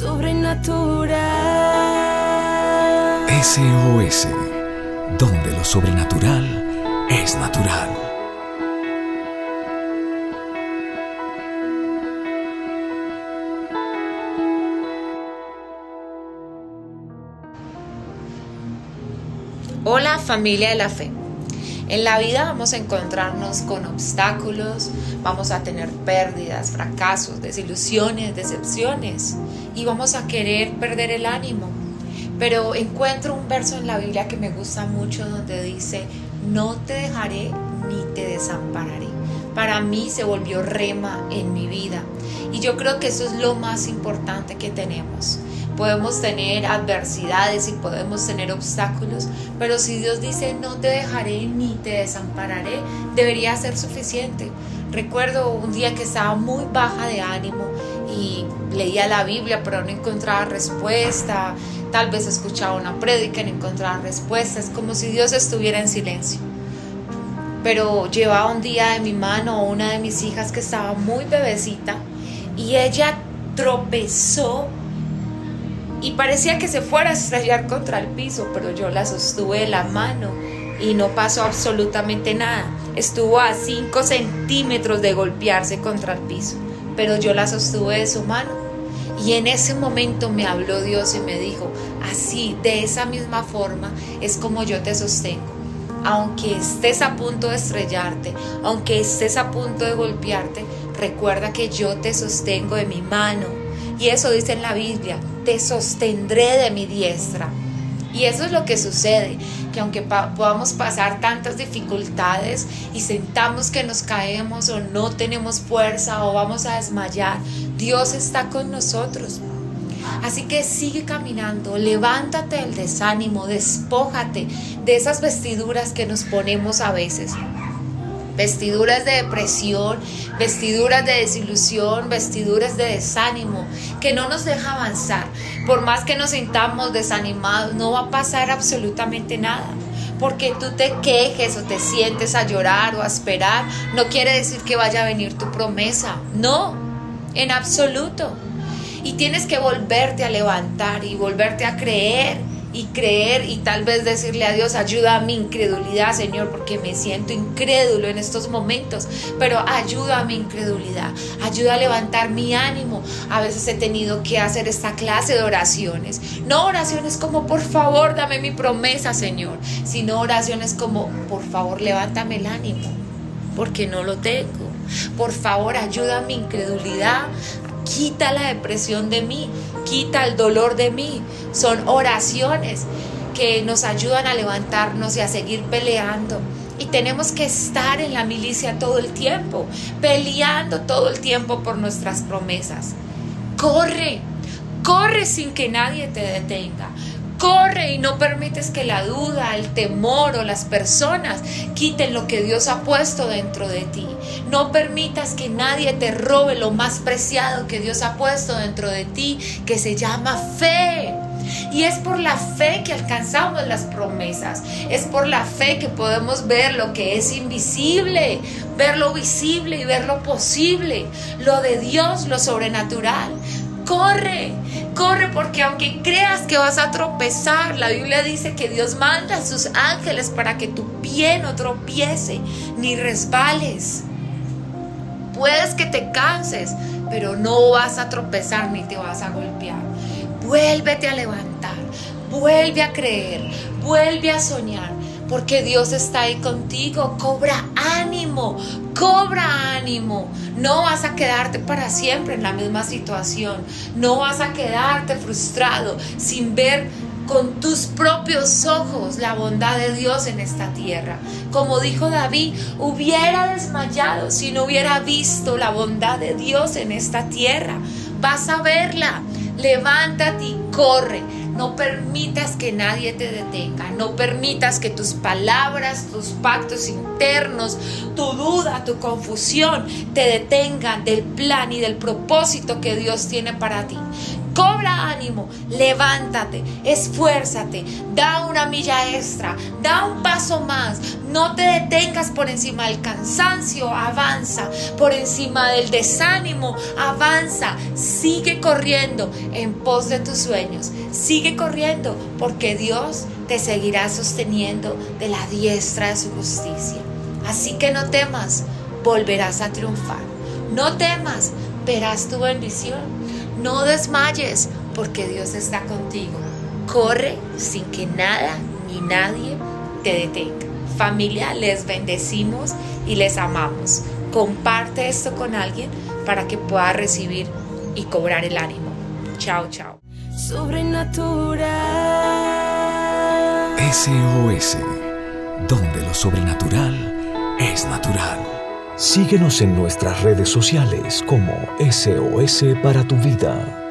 sobrenatural. SOS, donde lo sobrenatural es natural. Hola familia de la fe. En la vida vamos a encontrarnos con obstáculos, vamos a tener pérdidas, fracasos, desilusiones, decepciones y vamos a querer perder el ánimo. Pero encuentro un verso en la Biblia que me gusta mucho donde dice, no te dejaré ni te desampararé. Para mí se volvió rema en mi vida y yo creo que eso es lo más importante que tenemos podemos tener adversidades y podemos tener obstáculos, pero si Dios dice no te dejaré ni te desampararé, debería ser suficiente. Recuerdo un día que estaba muy baja de ánimo y leía la Biblia pero no encontraba respuesta, tal vez escuchaba una prédica y no encontraba respuestas, como si Dios estuviera en silencio. Pero llevaba un día de mi mano una de mis hijas que estaba muy bebecita y ella tropezó y parecía que se fuera a estrellar contra el piso, pero yo la sostuve de la mano y no pasó absolutamente nada. Estuvo a 5 centímetros de golpearse contra el piso, pero yo la sostuve de su mano. Y en ese momento me habló Dios y me dijo, así, de esa misma forma es como yo te sostengo. Aunque estés a punto de estrellarte, aunque estés a punto de golpearte, recuerda que yo te sostengo de mi mano. Y eso dice en la Biblia, te sostendré de mi diestra. Y eso es lo que sucede, que aunque podamos pasar tantas dificultades y sentamos que nos caemos o no tenemos fuerza o vamos a desmayar, Dios está con nosotros. Así que sigue caminando, levántate del desánimo, despójate de esas vestiduras que nos ponemos a veces vestiduras de depresión, vestiduras de desilusión, vestiduras de desánimo, que no nos deja avanzar. Por más que nos sintamos desanimados, no va a pasar absolutamente nada. Porque tú te quejes o te sientes a llorar o a esperar, no quiere decir que vaya a venir tu promesa. No, en absoluto. Y tienes que volverte a levantar y volverte a creer y creer y tal vez decirle a Dios, ayuda a mi incredulidad, Señor, porque me siento incrédulo en estos momentos, pero ayuda a mi incredulidad, ayuda a levantar mi ánimo. A veces he tenido que hacer esta clase de oraciones, no oraciones como, por favor, dame mi promesa, Señor, sino oraciones como, por favor, levántame el ánimo, porque no lo tengo. Por favor, ayuda a mi incredulidad, quita la depresión de mí, quita el dolor de mí. Son oraciones que nos ayudan a levantarnos y a seguir peleando. Y tenemos que estar en la milicia todo el tiempo, peleando todo el tiempo por nuestras promesas. Corre, corre sin que nadie te detenga. Corre y no permites que la duda, el temor o las personas quiten lo que Dios ha puesto dentro de ti. No permitas que nadie te robe lo más preciado que Dios ha puesto dentro de ti, que se llama fe. Y es por la fe que alcanzamos las promesas. Es por la fe que podemos ver lo que es invisible, ver lo visible y ver lo posible, lo de Dios, lo sobrenatural corre, corre porque aunque creas que vas a tropezar, la Biblia dice que Dios manda a sus ángeles para que tu pie no tropiece ni resbales. Puedes que te canses, pero no vas a tropezar ni te vas a golpear. Vuélvete a levantar, vuelve a creer, vuelve a soñar porque Dios está ahí contigo. Cobra ánimo, cobra ánimo. No vas a quedarte para siempre en la misma situación. No vas a quedarte frustrado sin ver con tus propios ojos la bondad de Dios en esta tierra. Como dijo David, hubiera desmayado si no hubiera visto la bondad de Dios en esta tierra. Vas a verla. Levántate y corre no permitas que nadie te detenga. No permitas que tus palabras, tus pactos internos, tu duda, tu confusión te detengan del plan y del propósito que Dios tiene para ti. Ánimo, levántate, esfuérzate, da una milla extra, da un paso más, no te detengas por encima del cansancio, avanza, por encima del desánimo, avanza, sigue corriendo en pos de tus sueños, sigue corriendo porque Dios te seguirá sosteniendo de la diestra de su justicia. Así que no temas, volverás a triunfar. No temas, verás tu bendición. No desmayes, porque Dios está contigo. Corre sin que nada ni nadie te detenga. Familia, les bendecimos y les amamos. Comparte esto con alguien para que pueda recibir y cobrar el ánimo. Chao, chao. Sobrenatural. SOS, donde lo sobrenatural es natural. Síguenos en nuestras redes sociales como SOS para tu vida.